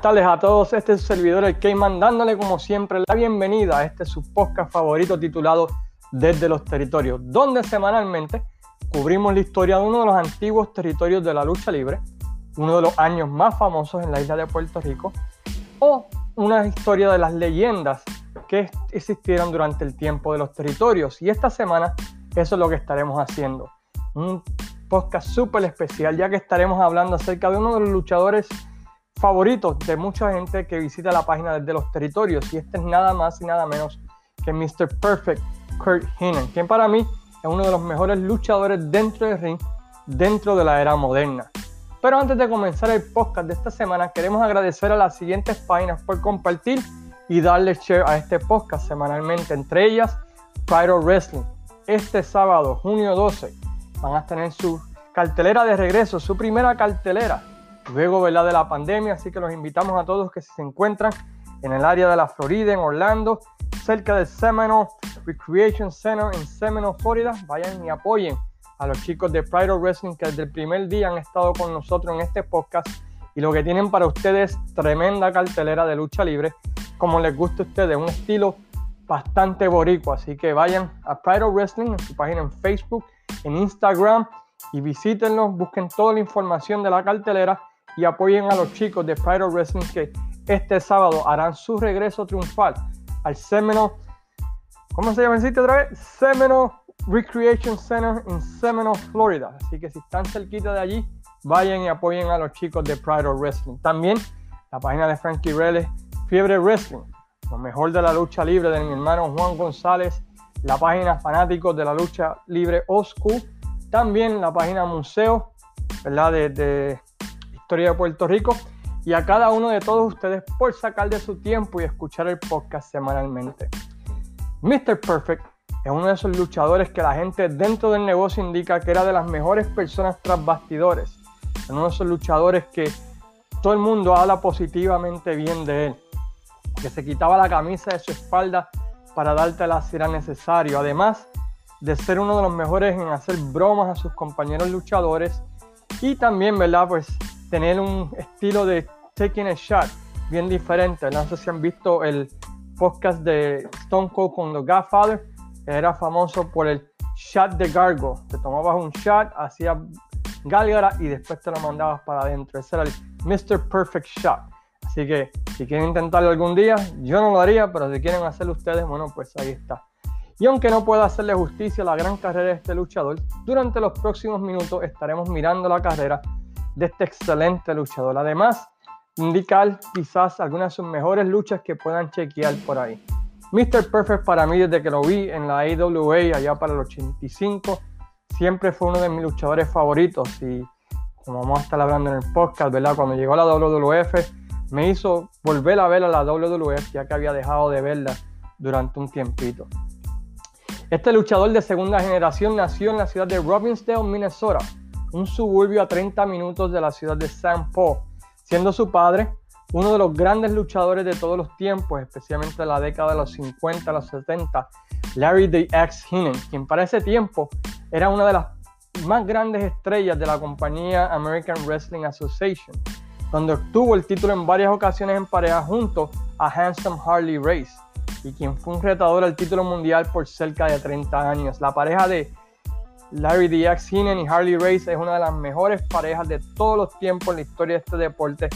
Buenas tardes a todos, este es su servidor el Keyman dándole como siempre la bienvenida a este su podcast favorito titulado Desde los Territorios, donde semanalmente cubrimos la historia de uno de los antiguos territorios de la lucha libre, uno de los años más famosos en la isla de Puerto Rico, o una historia de las leyendas que existieron durante el tiempo de los territorios. Y esta semana eso es lo que estaremos haciendo. Un podcast súper especial, ya que estaremos hablando acerca de uno de los luchadores favoritos de mucha gente que visita la página desde los territorios. Y este es nada más y nada menos que Mr. Perfect Kurt Heenan, quien para mí es uno de los mejores luchadores dentro del ring, dentro de la era moderna. Pero antes de comenzar el podcast de esta semana, queremos agradecer a las siguientes páginas por compartir y darle share a este podcast semanalmente, entre ellas of Wrestling. Este sábado, junio 12, van a tener su cartelera de regreso, su primera cartelera luego ¿verdad? de la pandemia, así que los invitamos a todos que si se encuentran en el área de la Florida, en Orlando, cerca del Seminole Recreation Center en Seminole, Florida, vayan y apoyen a los chicos de Pride of Wrestling que desde el primer día han estado con nosotros en este podcast y lo que tienen para ustedes tremenda cartelera de lucha libre, como les gusta a ustedes, un estilo bastante boricua, así que vayan a Pride of Wrestling en su página en Facebook, en Instagram y visítenlos, busquen toda la información de la cartelera y apoyen a los chicos de Pride Wrestling que este sábado harán su regreso triunfal al Seminole, ¿cómo se llama el sitio otra vez? Seminole Recreation Center en Seminole, Florida. Así que si están cerquita de allí, vayan y apoyen a los chicos de Pride Wrestling. También la página de Frankie Reles, Fiebre Wrestling, lo mejor de la lucha libre de mi hermano Juan González, la página Fanáticos de la Lucha Libre School también la página Museo, ¿verdad? de historia de Puerto Rico y a cada uno de todos ustedes por sacar de su tiempo y escuchar el podcast semanalmente. Mr. Perfect es uno de esos luchadores que la gente dentro del negocio indica que era de las mejores personas tras bastidores. Es uno de esos luchadores que todo el mundo habla positivamente bien de él. Que se quitaba la camisa de su espalda para darte la si era necesario. Además de ser uno de los mejores en hacer bromas a sus compañeros luchadores. Y también, ¿verdad? Pues tener un estilo de taking a shot bien diferente. No sé si han visto el podcast de Stone Cold con The Godfather. Era famoso por el shot de Gargo. Te tomabas un shot, hacías gálgara y después te lo mandabas para adentro. Ese era el Mr. Perfect Shot. Así que si quieren intentarlo algún día, yo no lo haría, pero si quieren hacerlo ustedes, bueno, pues ahí está. Y aunque no pueda hacerle justicia a la gran carrera de este luchador, durante los próximos minutos estaremos mirando la carrera de este excelente luchador. Además, indicar quizás algunas de sus mejores luchas que puedan chequear por ahí. Mr. Perfect para mí desde que lo vi en la AWA allá para el 85, siempre fue uno de mis luchadores favoritos y como vamos a estar hablando en el podcast, ¿verdad? Cuando llegó a la WWF me hizo volver a ver a la WWF ya que había dejado de verla durante un tiempito. Este luchador de segunda generación nació en la ciudad de Robbinsdale, Minnesota, un suburbio a 30 minutos de la ciudad de St. Paul, siendo su padre uno de los grandes luchadores de todos los tiempos, especialmente de la década de los 50, los 70, Larry the X Heenan, quien para ese tiempo era una de las más grandes estrellas de la compañía American Wrestling Association, donde obtuvo el título en varias ocasiones en pareja junto a Handsome Harley Race, y quien fue un retador al título mundial por cerca de 30 años. La pareja de Larry DX Heenan y Harley Race es una de las mejores parejas de todos los tiempos en la historia de este deporte,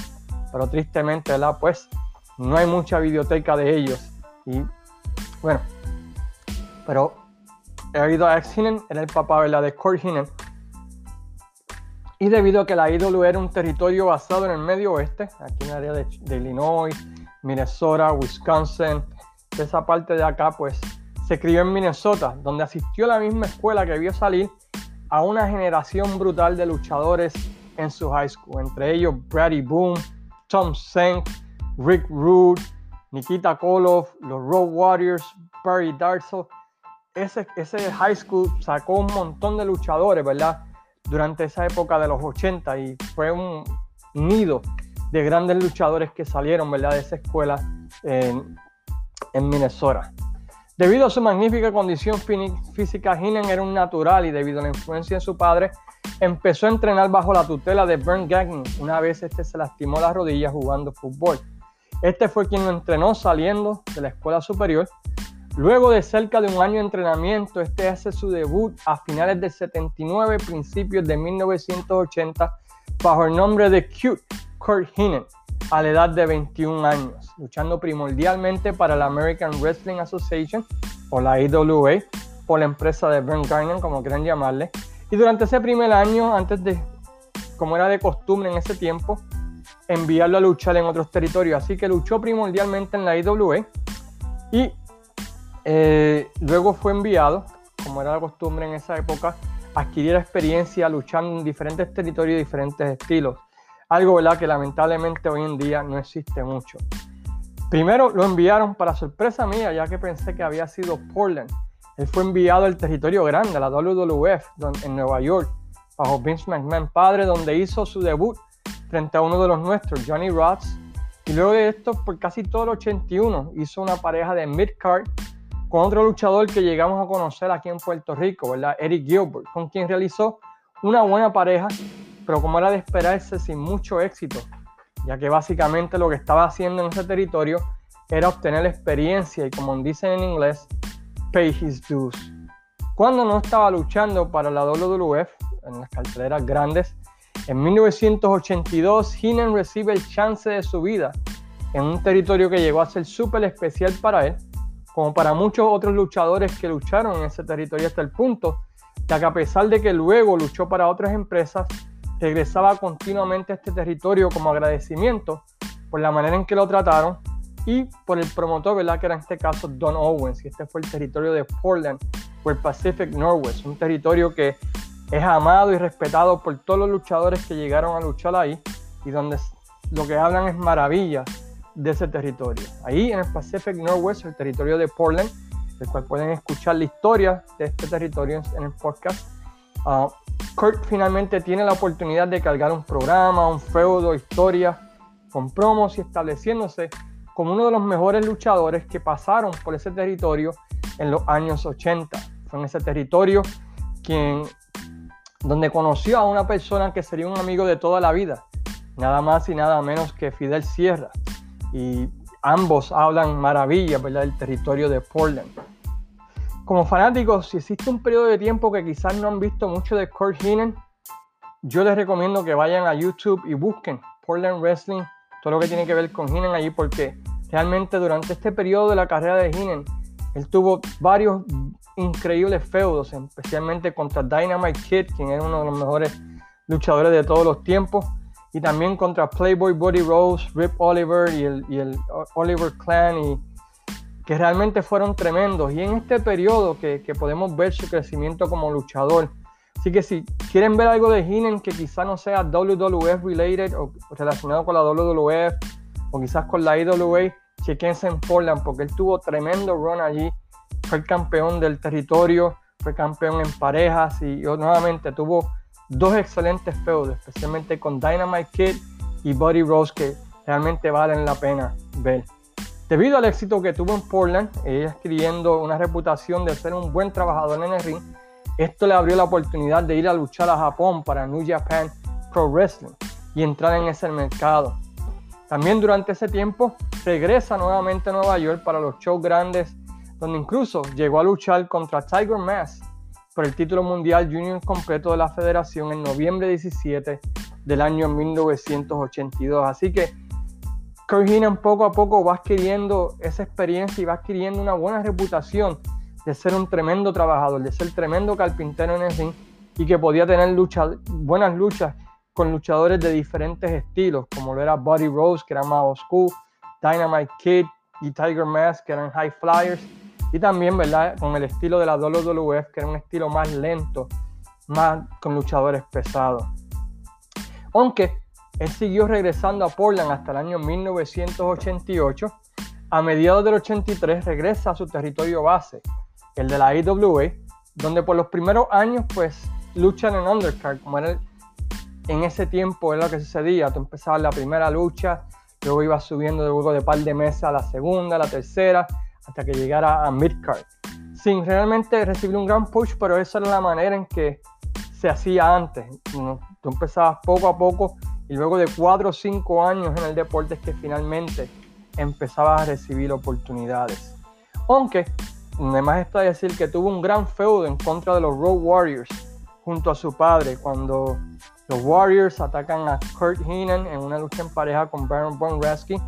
pero tristemente, ¿verdad? Pues no hay mucha videoteca de ellos. Y bueno, pero Larry Heenan era el papá, ¿verdad? De Kurt Heenan. Y debido a que la IW era un territorio basado en el medio oeste, aquí en el área de, de Illinois, Minnesota, Wisconsin, de esa parte de acá, pues se crió en Minnesota, donde asistió a la misma escuela que vio salir a una generación brutal de luchadores en su high school, entre ellos Brady Boom, Tom Senk, Rick Rude, Nikita Koloff, los Road Warriors, Barry Darso. Ese, high school sacó un montón de luchadores, ¿verdad? Durante esa época de los 80 y fue un nido de grandes luchadores que salieron, ¿verdad? De esa escuela en Minnesota. Debido a su magnífica condición física, Heenan era un natural y debido a la influencia de su padre, empezó a entrenar bajo la tutela de Bernd Gagnon. Una vez este se lastimó la rodilla jugando fútbol. Este fue quien lo entrenó saliendo de la escuela superior. Luego de cerca de un año de entrenamiento, este hace su debut a finales del 79, principios de 1980, bajo el nombre de Cute Kurt Hinen, a la edad de 21 años, luchando primordialmente para la American Wrestling Association o la AWA, o la empresa de Bernd Gagnon, como quieran llamarle, y durante ese primer año, antes de, como era de costumbre en ese tiempo, enviarlo a luchar en otros territorios. Así que luchó primordialmente en la IWA y eh, luego fue enviado, como era la costumbre en esa época, a adquirir experiencia luchando en diferentes territorios y diferentes estilos. Algo ¿verdad? que lamentablemente hoy en día no existe mucho. Primero lo enviaron para sorpresa mía, ya que pensé que había sido Portland, él fue enviado al territorio grande, a la WWF, en Nueva York, bajo Vince McMahon, padre, donde hizo su debut frente a uno de los nuestros, Johnny Rods. Y luego de esto, por casi todo el 81, hizo una pareja de midcard con otro luchador que llegamos a conocer aquí en Puerto Rico, ¿verdad? Eric Gilbert, con quien realizó una buena pareja, pero como era de esperarse, sin mucho éxito, ya que básicamente lo que estaba haciendo en ese territorio era obtener experiencia y como dicen en inglés, pay his dues. Cuando no estaba luchando para la WWF en las carteleras grandes, en 1982 Heenan recibe el chance de su vida en un territorio que llegó a ser súper especial para él, como para muchos otros luchadores que lucharon en ese territorio hasta el punto de que a pesar de que luego luchó para otras empresas, regresaba continuamente a este territorio como agradecimiento por la manera en que lo trataron y por el promotor, ¿verdad? Que era en este caso Don Owens, y este fue el territorio de Portland o el Pacific Northwest, un territorio que es amado y respetado por todos los luchadores que llegaron a luchar ahí y donde lo que hablan es maravilla de ese territorio. Ahí en el Pacific Northwest, el territorio de Portland, del cual pueden escuchar la historia de este territorio en el podcast. Uh, Kurt finalmente tiene la oportunidad de cargar un programa, un feudo, historia, con promos y estableciéndose como uno de los mejores luchadores que pasaron por ese territorio en los años 80. Fue en ese territorio quien, donde conoció a una persona que sería un amigo de toda la vida, nada más y nada menos que Fidel Sierra. Y ambos hablan maravillas del territorio de Portland. Como fanáticos, si existe un periodo de tiempo que quizás no han visto mucho de Kurt Heenan, yo les recomiendo que vayan a YouTube y busquen Portland Wrestling todo lo que tiene que ver con Heenan allí, porque realmente durante este periodo de la carrera de Heenan, él tuvo varios increíbles feudos, especialmente contra Dynamite Kid, quien era uno de los mejores luchadores de todos los tiempos, y también contra Playboy Buddy Rose, Rip Oliver y el, Oliver Clan, y que realmente fueron tremendos. Y en este periodo que, podemos ver su crecimiento como luchador, Así que si quieren ver algo de Heenan que quizá no sea WWF related o relacionado con la WWF o quizás con la IWA, chequense en Portland porque él tuvo tremendo run allí. Fue el campeón del territorio, fue campeón en parejas y nuevamente tuvo dos excelentes feudos, especialmente con Dynamite Kid y Buddy Rose que realmente valen la pena ver. Debido al éxito que tuvo en Portland, ella adquiriendo una reputación de ser un buen trabajador en el ring, esto le abrió la oportunidad de ir a luchar a Japón para New Japan Pro Wrestling y entrar en ese mercado. También durante ese tiempo regresa nuevamente a Nueva York para los shows grandes, donde incluso llegó a luchar contra Tiger Mask por el título mundial junior completo de la federación en noviembre 17 del año 1982. Así que Kurt poco a poco va adquiriendo esa experiencia y va adquiriendo una buena reputación de ser un tremendo trabajador, de ser tremendo carpintero en el ring y que podía tener lucha, buenas luchas con luchadores de diferentes estilos, como lo era Buddy Rose, que era más oscuro, Dynamite Kid y Tiger Mask, que eran high flyers, y también, ¿verdad?, con el estilo de la WWF, que era un estilo más lento, más con luchadores pesados. Aunque él siguió regresando a Portland hasta el año 1988, a mediados del 83 regresa a su territorio base, el de la IWA, donde por los primeros años pues luchan en undercard, como era en ese tiempo era lo que sucedía, tú empezabas la primera lucha, luego ibas subiendo luego de par de meses a la segunda, a la tercera, hasta que llegara a midcard, sin realmente recibir un gran push, pero esa era la manera en que se hacía antes. Tú empezabas poco a poco y luego de cuatro o cinco años en el deporte es que finalmente empezabas a recibir oportunidades. Aunque, además está decir que tuvo un gran feudo en contra de los Road Warriors junto a su padre cuando los Warriors atacan a Kurt Heenan en una lucha en pareja con Baron Von Raschke.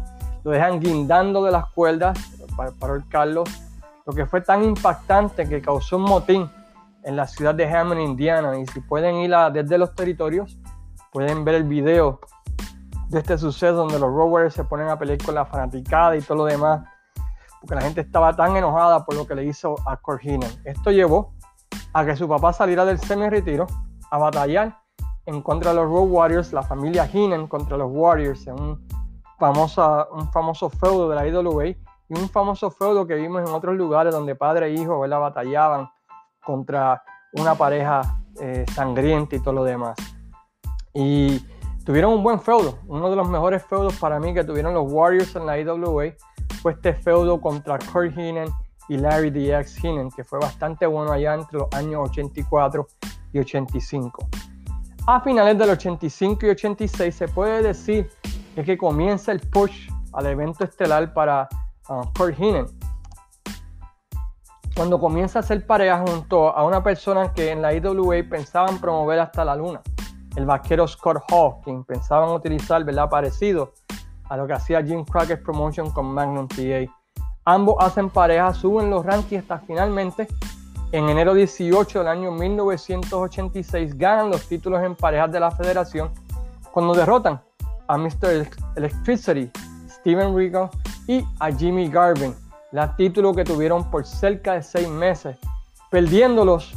Lo dejan guindando de las cuerdas para, para el Carlos, lo que fue tan impactante que causó un motín en la ciudad de Hammond, Indiana. Y si pueden ir a, desde los territorios, pueden ver el video de este suceso donde los Rovers se ponen a pelear con la fanaticada y todo lo demás, porque la gente estaba tan enojada por lo que le hizo a Heenan. Esto llevó a que su papá saliera del semi-retiro a batallar en contra de los Road Warriors, la familia Heenan contra los Warriors, en un, famosa, un famoso feudo de la IWA y un famoso feudo que vimos en otros lugares donde padre e hijo ¿verdad? batallaban contra una pareja eh, sangrienta y todo lo demás. Y tuvieron un buen feudo. Uno de los mejores feudos para mí que tuvieron los Warriors en la IWA fue este feudo contra Kurt Heenan y Larry DX Heenan, que fue bastante bueno allá entre los años 84 y 85. A finales del 85 y 86 se puede decir que comienza el push al evento estelar para uh, Kurt Heenan cuando comienza a ser pareja junto a una persona que en la IWA pensaban promover hasta la luna, el vaquero Scott Hall, quien pensaban utilizar, ¿verdad? Parecido a lo que hacía Jim Cracker's Promotion con Magnum TA. Ambos hacen pareja, suben los rankings hasta finalmente en enero 18 del año 1986 ganan los títulos en parejas de la federación cuando derrotan a Mr. Electricity, Steven Regal y a Jimmy Garvin la título que tuvieron por cerca de seis meses, perdiéndolos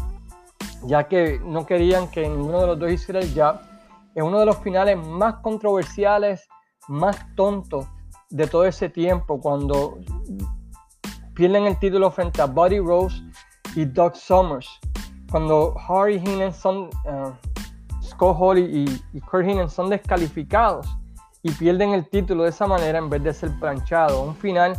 ya que no querían que ninguno de los dos hiciera el jab. Es uno de los finales más controversiales, más tontos de todo ese tiempo, cuando pierden el título frente a Buddy Rose y Doug Summers. Cuando Harry Heenan son, uh, Scott Holly y, Kurt Heenan son descalificados y pierden el título de esa manera en vez de ser planchado. Un final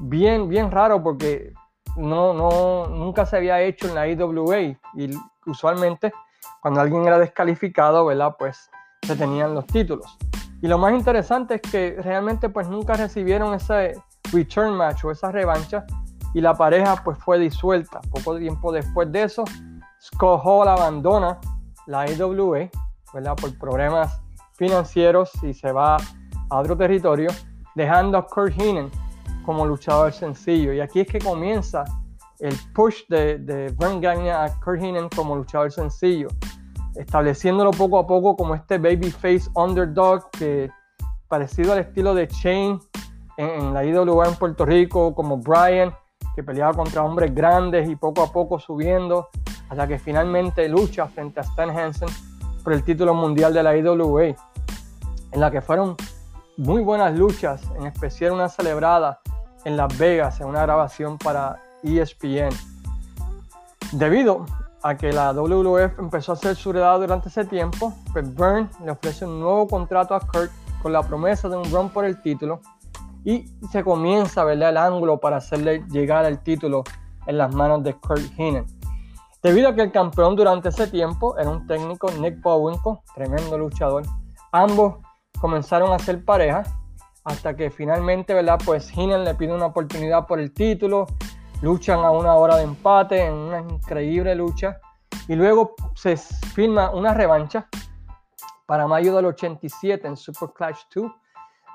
bien, bien raro porque no, no, nunca se había hecho en la IWA y usualmente cuando alguien era descalificado, ¿verdad? Pues se tenían los títulos. Y lo más interesante es que realmente pues nunca recibieron ese return match o esa revancha y la pareja pues fue disuelta. Poco tiempo después de eso, Scott Hall abandona la IWA, ¿verdad? Por problemas financieros y se va a otro territorio, dejando a Kurt Heenan como luchador sencillo. Y aquí es que comienza el push de, de Vern Gagne a Kurt Heenan como luchador sencillo, estableciéndolo poco a poco como este babyface underdog que parecido al estilo de Shane en, la IWA en Puerto Rico, como Brian, que peleaba contra hombres grandes y poco a poco subiendo, hasta que finalmente lucha frente a Stan Hansen por el título mundial de la IWA, en la que fueron muy buenas luchas, en especial una celebrada en Las Vegas en una grabación para ESPN. Debido a que la WWF empezó a hacer su redada durante ese tiempo, pues le ofrece un nuevo contrato a Kurt con la promesa de un run por el título y se comienza verle el ángulo para hacerle llegar el título en las manos de Kurt Heenan. Debido a que el campeón durante ese tiempo era un técnico, Nick Bowinkel, tremendo luchador, ambos comenzaron a ser pareja hasta que finalmente, ¿verdad? Pues Heenan le pide una oportunidad por el título, luchan a una hora de empate en una increíble lucha y luego se firma una revancha para mayo del 87 en Super Clash 2,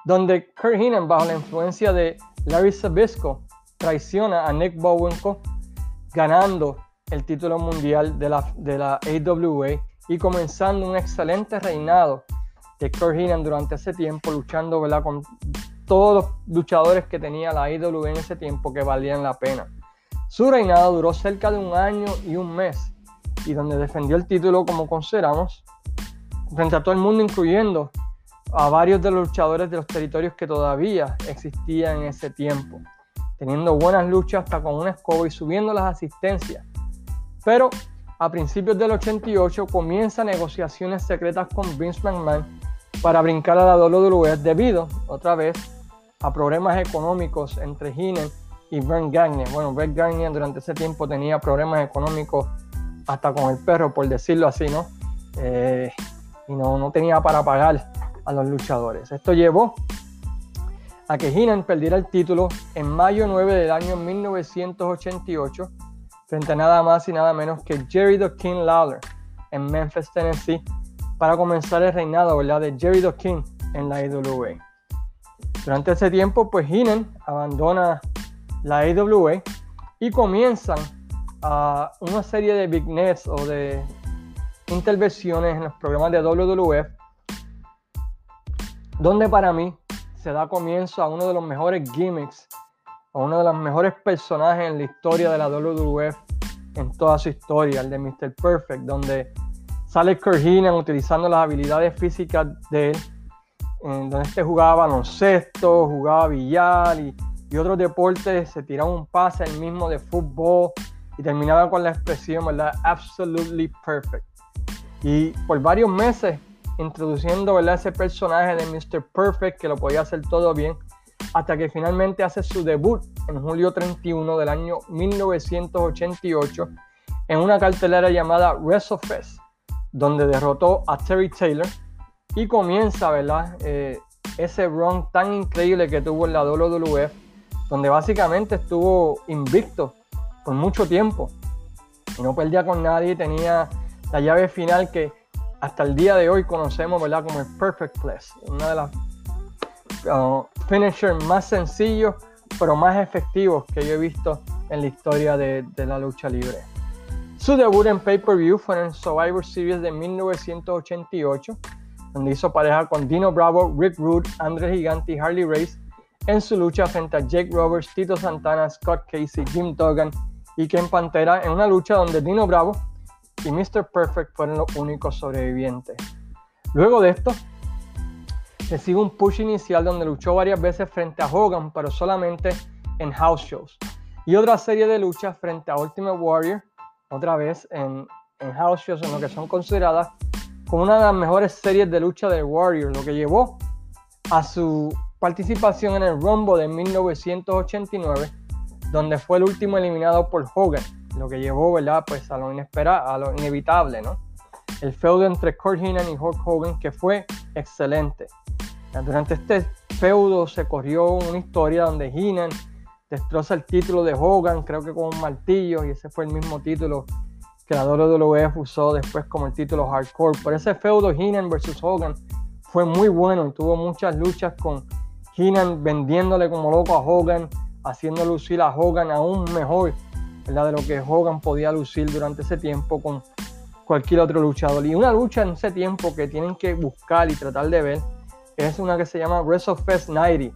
donde Kurt Heenan, bajo la influencia de Larry Sabisco, traiciona a Nick Bowenko, ganando el título mundial de la, de la AWA y comenzando un excelente reinado de Kurt Heenan durante ese tiempo, luchando ¿verdad? con todos los luchadores que tenía la IWA en ese tiempo que valían la pena. Su reinado duró cerca de un año y un mes, y donde defendió el título, como consideramos, frente a todo el mundo, incluyendo a varios de los luchadores de los territorios que todavía existían en ese tiempo, teniendo buenas luchas hasta con una escoba y subiendo las asistencias. Pero a principios del 88 comienza negociaciones secretas con Vince McMahon para brincar a la WWE debido, otra vez, a problemas económicos entre Heenan y Vern Gagne. Bueno, Vern Gagne durante ese tiempo tenía problemas económicos hasta con el perro, por decirlo así, ¿no? Eh, y no, no tenía para pagar a los luchadores. Esto llevó a que Heenan perdiera el título en mayo 9 del año 1988 frente a nada más y nada menos que Jerry the King Lawler en Memphis, Tennessee, para comenzar el reinado ¿verdad? de Jerry the en la IWA. Durante ese tiempo, pues Heenan abandona la IWA y comienzan a una serie de vignettes o de intervenciones en los programas de WWF, donde para mí se da comienzo a uno de los mejores gimmicks, a uno de los mejores personajes en la historia de la WWF, en toda su historia, el de Mr. Perfect, donde sale Kurt utilizando las habilidades físicas de él, en donde este jugaba baloncesto, jugaba billar y, y otros deportes, se tiraba un pase el mismo de fútbol y terminaba con la expresión, ¿verdad? Absolutely perfect. Y por varios meses introduciendo ¿verdad? ese personaje de Mr. Perfect que lo podía hacer todo bien, hasta que finalmente hace su debut en julio 31 del año 1988 en una cartelera llamada WrestleFest, donde derrotó a Terry Taylor y comienza ¿verdad? Eh, ese run tan increíble que tuvo en la WWF, donde básicamente estuvo invicto por mucho tiempo y no perdía con nadie, tenía la llave final que hasta el día de hoy conocemos ¿verdad? como el Perfect Place, una de las uh, finishers más sencillos pero más efectivos que yo he visto en la historia de, de la lucha libre. Su debut en pay-per-view fue en el Survivor Series de 1988, donde hizo pareja con Dino Bravo, Rick Rude, Andre Gigante y Harley Race en su lucha frente a Jake Roberts, Tito Santana, Scott Casey, Jim Duggan y Ken Pantera en una lucha donde Dino Bravo y Mr. Perfect fueron los únicos sobrevivientes. Luego de esto, recibe un push inicial donde luchó varias veces frente a Hogan, pero solamente en house shows. Y otra serie de luchas frente a Ultimate Warrior, otra vez en, en house shows, en lo que son consideradas como una de las mejores series de lucha de Warrior, lo que llevó a su participación en el Rumble de 1989, donde fue el último eliminado por Hogan lo que llevó, ¿verdad? Pues a lo inesperado, a lo inevitable, ¿no? El feudo entre Kurt Heenan y Hulk Hogan, que fue excelente. Durante este feudo se corrió una historia donde Heenan destroza el título de Hogan, creo que con un martillo, y ese fue el mismo título que la WWF usó después como el título hardcore. Por ese feudo Heenan versus Hogan fue muy bueno y tuvo muchas luchas con Heenan vendiéndole como loco a Hogan, haciendo lucir a Hogan aún mejor de lo que Hogan podía lucir durante ese tiempo con cualquier otro luchador. Y una lucha en ese tiempo que tienen que buscar y tratar de ver es una que se llama WrestleFest 90,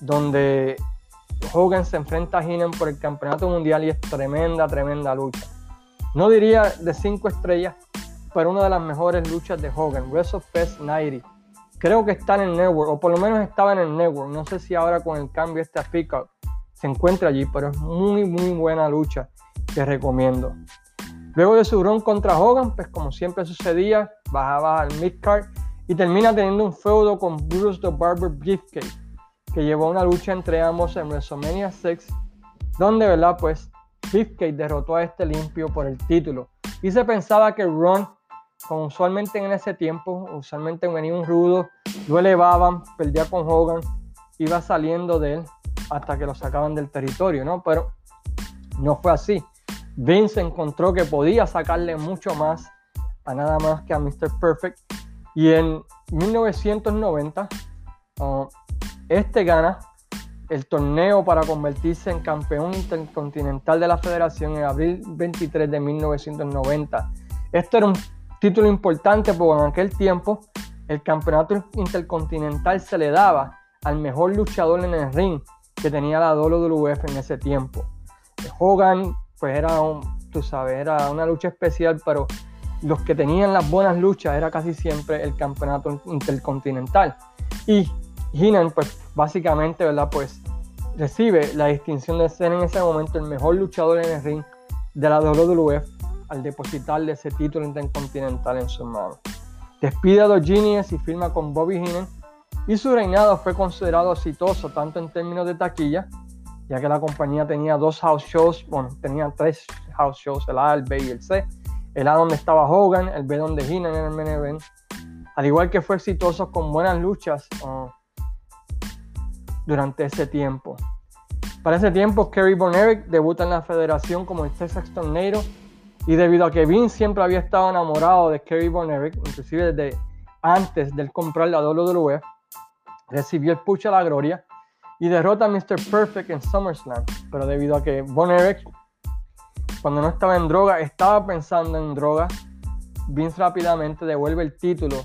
donde Hogan se enfrenta a Heenan por el campeonato mundial y es tremenda, tremenda lucha. No diría de cinco estrellas, pero una de las mejores luchas de Hogan, WrestleFest 90. Creo que está en el network, o por lo menos estaba en el network. No sé si ahora con el cambio este a Peacock se encuentra allí, pero es muy, muy buena lucha que recomiendo. Luego de su run contra Hogan, pues como siempre sucedía, bajaba al midcard y termina teniendo un feudo con Bruce the Barber Beefcake, que llevó una lucha entre ambos en WrestleMania 6, donde, ¿verdad? Pues Beefcake derrotó a este limpio por el título. Y se pensaba que Ron, como usualmente en ese tiempo, usualmente venía un rudo, lo elevaban, perdía con Hogan, iba saliendo de él hasta que lo sacaban del territorio, ¿no? Pero no fue así. Vince encontró que podía sacarle mucho más a nada más que a Mr. Perfect. Y en 1990, uh, este gana el torneo para convertirse en campeón intercontinental de la federación en abril 23 de 1990. Esto era un título importante porque en aquel tiempo el campeonato intercontinental se le daba al mejor luchador en el ring que tenía la WWF en ese tiempo. Hogan, pues era, un, tú sabes, era una lucha especial, pero los que tenían las buenas luchas era casi siempre el campeonato intercontinental. Y Heenan, pues básicamente, ¿verdad? Pues recibe la distinción de ser en ese momento el mejor luchador en el ring de la WWF al depositarle ese título intercontinental en su mano. Despide a los Genius y firma con Bobby Heenan y su reinado fue considerado exitoso tanto en términos de taquilla, ya que la compañía tenía dos house shows, bueno, tenía tres house shows, el A, el B y el C, el A donde estaba Hogan, el B donde Heenan en el main event. Al igual que fue exitoso con buenas luchas uh, durante ese tiempo. Para ese tiempo, Kerry Von Erich debuta en la federación como el Texas Tornado y debido a que Vince siempre había estado enamorado de Kerry Von Erich, inclusive desde antes de comprar la WWE, recibió el push a la gloria y derrota a Mr. Perfect en SummerSlam. Pero debido a que Von Erich, cuando no estaba en droga, estaba pensando en droga, Vince rápidamente devuelve el título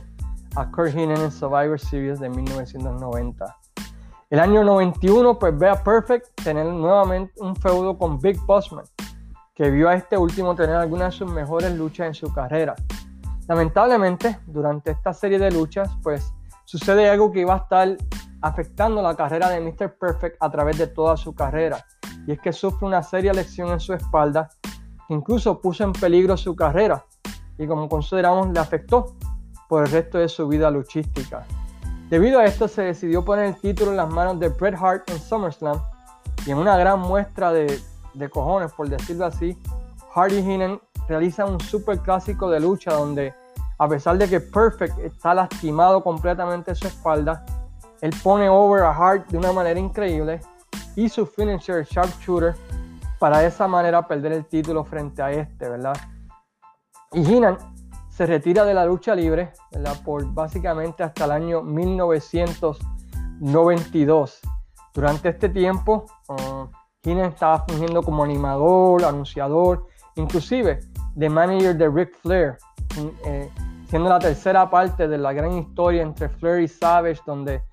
a Kurt Heenan en Survivor Series de 1990. El año 91 pues ve a Perfect tener nuevamente un feudo con Big Bossman, que vio a este último tener algunas de sus mejores luchas en su carrera. Lamentablemente, durante esta serie de luchas, pues sucede algo que iba a estar afectando la carrera de Mr. Perfect a través de toda su carrera, y es que sufre una seria lesión en su espalda que incluso puso en peligro su carrera y como consideramos le afectó por el resto de su vida luchística. Debido a esto se decidió poner el título en las manos de Bret Hart en SummerSlam y en una gran muestra de, de cojones, por decirlo así, Hardy Heenan realiza un super clásico de lucha donde a pesar de que Perfect está lastimado completamente su espalda, él pone over a Hart de una manera increíble y su finisher sharpshooter para de esa manera perder el título frente a este, ¿verdad? Y Heenan se retira de la lucha libre, ¿verdad? Por básicamente hasta el año 1992. Durante este tiempo, uh, Heenan estaba fungiendo como animador, anunciador, inclusive de manager de Ric Flair, eh, siendo la tercera parte de la gran historia entre Flair y Savage, donde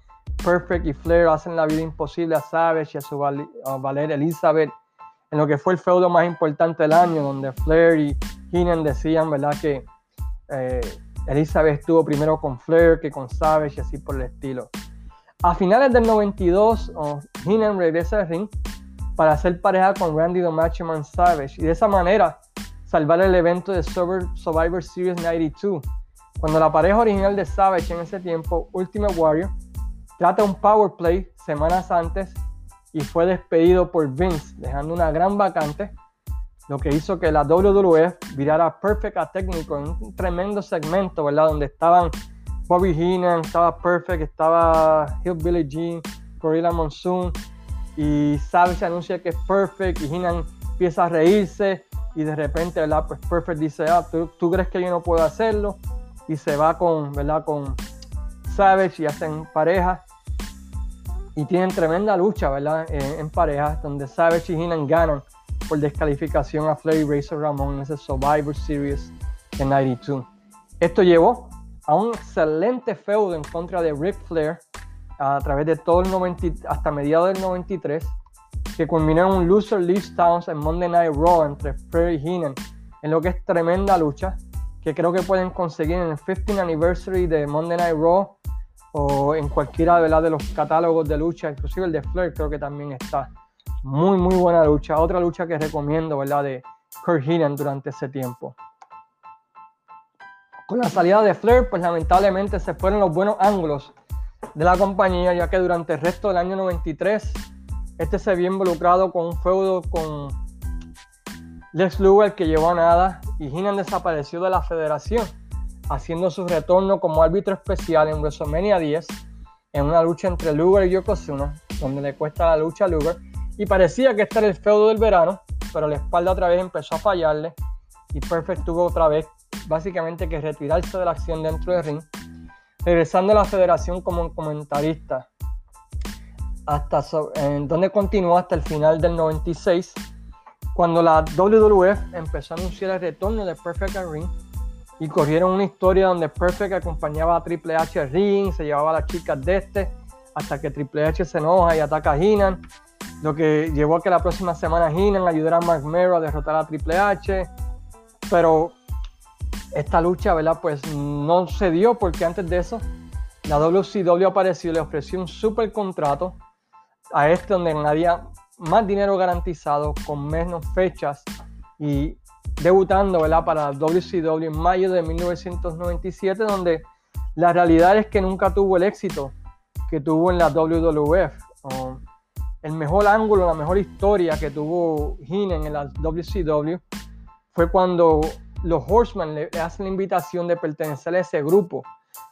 Perfect y Flair hacen la vida imposible a Savage y a su Valer Elizabeth, en lo que fue el feudo más importante del año, donde Flair y Heenan decían, ¿verdad?, que eh, Elizabeth estuvo primero con Flair que con Savage y así por el estilo. A finales del 92, oh, Heenan regresa al ring para hacer pareja con Randy the Matchman Savage y de esa manera salvar el evento de Survivor Series 92, cuando la pareja original de Savage en ese tiempo, Ultimate Warrior, trata un power play semanas antes y fue despedido por Vince, dejando una gran vacante, lo que hizo que la WWF virara Perfect a técnico en un tremendo segmento, ¿verdad? Donde estaban Bobby Heenan, estaba Perfect, estaba Hillbilly Jean, Gorilla Monsoon, y Savage anuncia que es Perfect, y Heenan empieza a reírse, y de repente, ¿verdad? Pues Perfect dice, ah, ¿tú, crees que yo no puedo hacerlo? Y se va con, ¿verdad? Con Savage y hacen pareja. Y tienen tremenda lucha, ¿verdad? en pareja, donde Savage y Heenan ganan por descalificación a Flair y Razor Ramón en ese Survivor Series en 92. Esto llevó a un excelente feudo en contra de Ric Flair a través de todo el 90, hasta mediados del 93 que culminó en un loser leaves Towns en Monday Night Raw entre Flair y Heenan, en lo que es tremenda lucha, que creo que pueden conseguir en el 15th anniversary de Monday Night Raw o en cualquiera de los catálogos de lucha, inclusive el de Flair creo que también está. Muy, muy buena lucha. Otra lucha que recomiendo, ¿verdad? De Kurt Heenan durante ese tiempo. Con la salida de Flair, pues lamentablemente se fueron los buenos ángulos de la compañía, ya que durante el resto del año 93 este se vio involucrado con un feudo con Lex Luger que llevó a nada y Heenan desapareció de la federación, haciendo su retorno como árbitro especial en WrestleMania 10 en una lucha entre Luger y Yokozuna, donde le cuesta la lucha a Luger y parecía que este era el feudo del verano, pero la espalda otra vez empezó a fallarle y Perfect tuvo otra vez básicamente que retirarse de la acción dentro del ring, regresando a la federación como comentarista. Hasta donde continuó hasta el final del 96, cuando la WWF empezó a anunciar el retorno de Perfect al ring y corrieron una historia donde Perfect acompañaba a Triple H al ring, se llevaba a las chicas de este, hasta que Triple H se enoja y ataca a Heenan, lo que llevó a que la próxima semana Heenan ayudara a Mark Mero a derrotar a Triple H, pero esta lucha, ¿verdad? Pues no se dio porque antes de eso la WCW apareció y le ofreció un super contrato a este donde había más dinero garantizado con menos fechas y debutando ¿verdad? para WCW en mayo de 1997 donde la realidad es que nunca tuvo el éxito que tuvo en la WWF. El mejor ángulo, la mejor historia que tuvo Heenan en la WCW fue cuando los Horsemen le, hacen la invitación de pertenecer a ese grupo,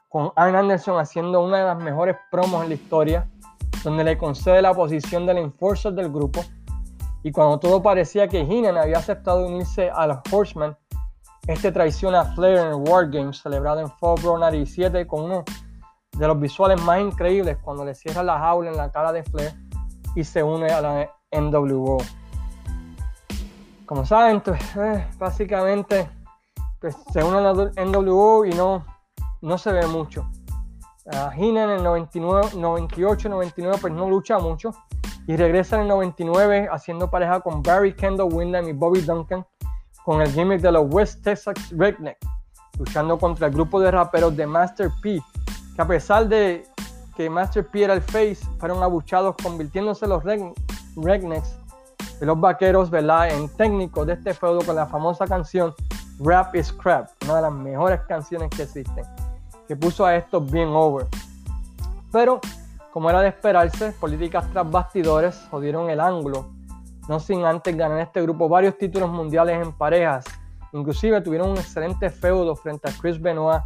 con Arn Anderson haciendo una de las mejores promos en la historia, donde le concede la posición del enforcer del grupo. Y cuando todo parecía que Heenan había aceptado unirse a los Horsemen, este traiciona a Flair en el War Games celebrado en Fall Brawl 97 con uno de los visuales más increíbles cuando le cierra la jaula en la cara de Flair y se une a la NWO. Como saben, pues, eh, básicamente pues, se une a la NWO y no, no se ve mucho. Uh, en el 99, 98, 99 pues no lucha mucho y regresa en el 99 haciendo pareja con Barry Kendall Windham y Bobby Duncan con el gimmick de los West Texas Redneck, luchando contra el grupo de raperos de Master P, que a pesar de que Master P era el face, fueron abuchados convirtiéndose los Rednecks de los vaqueros, ¿verdad? En técnicos de este feudo con la famosa canción Rap is Crap, una de las mejores canciones que existen, que puso a estos bien over. Pero, como era de esperarse, políticas tras bastidores jodieron el ángulo no sin antes ganar este grupo varios títulos mundiales en parejas. Inclusive tuvieron un excelente feudo frente a Chris Benoit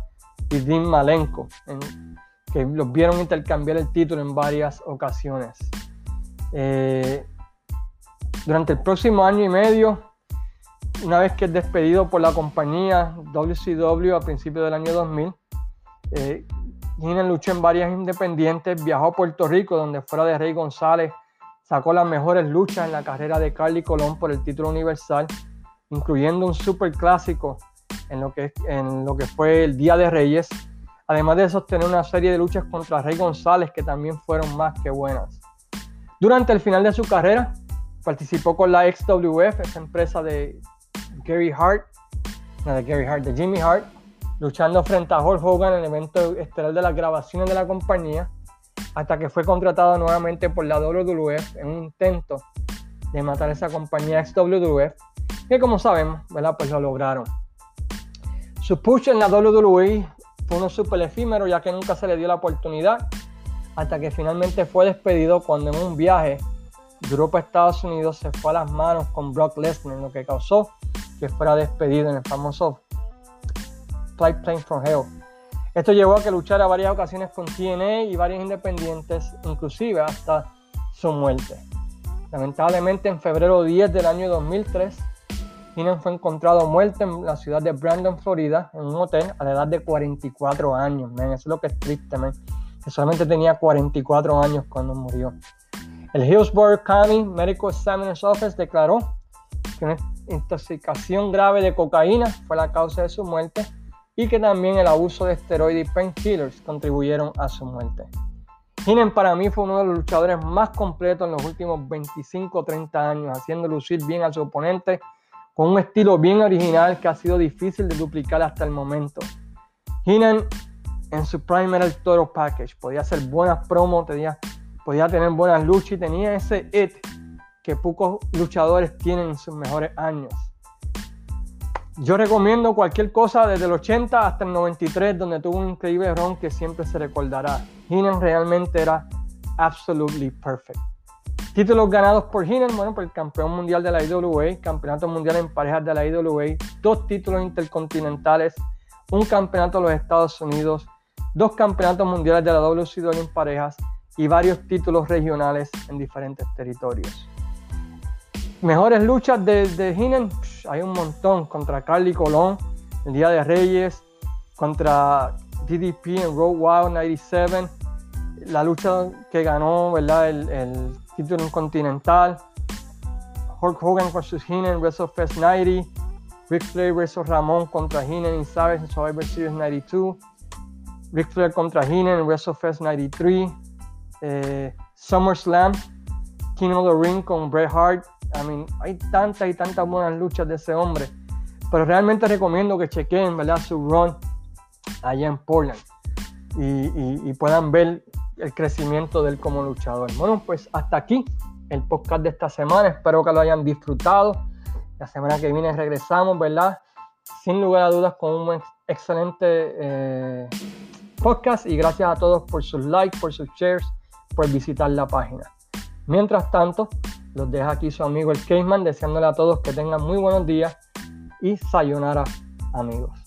y Dean Malenko, que los vieron intercambiar el título en varias ocasiones. Eh, durante el próximo año y medio, una vez que es despedido por la compañía WCW a principios del año 2000, eh, luchó en varias independientes, viajó a Puerto Rico, donde fuera de Rey González sacó las mejores luchas en la carrera de Carly Colón por el título universal, incluyendo un super clásico en lo que, en lo que fue el Día de Reyes, además de sostener una serie de luchas contra Rey González que también fueron más que buenas. Durante el final de su carrera, participó con la XWF, esa empresa de Gary Hart, no de Gary Hart, de Jimmy Hart, luchando frente a Hulk Hogan en el evento estelar de las grabaciones de la compañía hasta que fue contratado nuevamente por la WWF en un intento de matar a esa compañía XWF, que como sabemos, ¿verdad? Pues lo lograron. Su push en la WWE fue uno súper efímero, ya que nunca se le dio la oportunidad, hasta que finalmente fue despedido cuando en un viaje de Europa Estados Unidos se fue a las manos con Brock Lesnar, lo que causó que fuera despedido en el famoso Flight Plane from Hell esto llevó a que luchara varias ocasiones con TNA y varios independientes, inclusive hasta su muerte. Lamentablemente, en febrero 10 del año 2003, Heenan fue encontrado muerto en la ciudad de Brandon, Florida, en un hotel a la edad de 44 años. Eso es lo que es triste, que solamente tenía 44 años cuando murió. El Hillsborough County Medical Examiner's Office declaró que una intoxicación grave de cocaína fue la causa de su muerte y que también el abuso de esteroides y painkillers contribuyeron a su muerte. Heenan para mí fue uno de los luchadores más completos en los últimos 25 o 30 años, haciendo lucir bien a su oponente con un estilo bien original que ha sido difícil de duplicar hasta el momento. Heenan en su prime era el Toro Package, podía hacer buenas promos, podía, podía tener buenas luchas y tenía ese it que pocos luchadores tienen en sus mejores años. Yo recomiendo cualquier cosa desde el 80 hasta el 93, donde tuvo un increíble ron que siempre se recordará. Heenan realmente era absolutely perfect. Títulos ganados por Heenan, bueno, por el campeón mundial de la IWA, campeonato mundial en parejas de la IWA, dos títulos intercontinentales, un campeonato de los Estados Unidos, dos campeonatos mundiales de la WCW en parejas y varios títulos regionales en diferentes territorios. Mejores luchas de, de Heenan, hay un montón. Contra Carly Colón, el Día de Reyes, contra DDP en Road Wild 97, la lucha que ganó ¿verdad? El título continental, Hulk Hogan versus Heenan en WrestleFest 90, Ric Flair versus Ramón contra Heenan y Savage en Survivor Series 92, Ric Flair contra Heenan en WrestleFest 93, eh, SummerSlam, King of the Ring con Bret Hart. I mean, hay tantas y tantas buenas luchas de ese hombre. Pero realmente recomiendo que chequen ¿verdad? su run allá en Portland. Y, puedan ver el crecimiento de él como luchador. Bueno, pues hasta aquí el podcast de esta semana. Espero que lo hayan disfrutado. La semana que viene regresamos, ¿verdad? Sin lugar a dudas con un excelente eh, podcast. Y gracias a todos por sus likes, por sus shares, por visitar la página. Mientras tanto, los deja aquí su amigo el Caveman, deseándole a todos que tengan muy buenos días y sayonara amigos.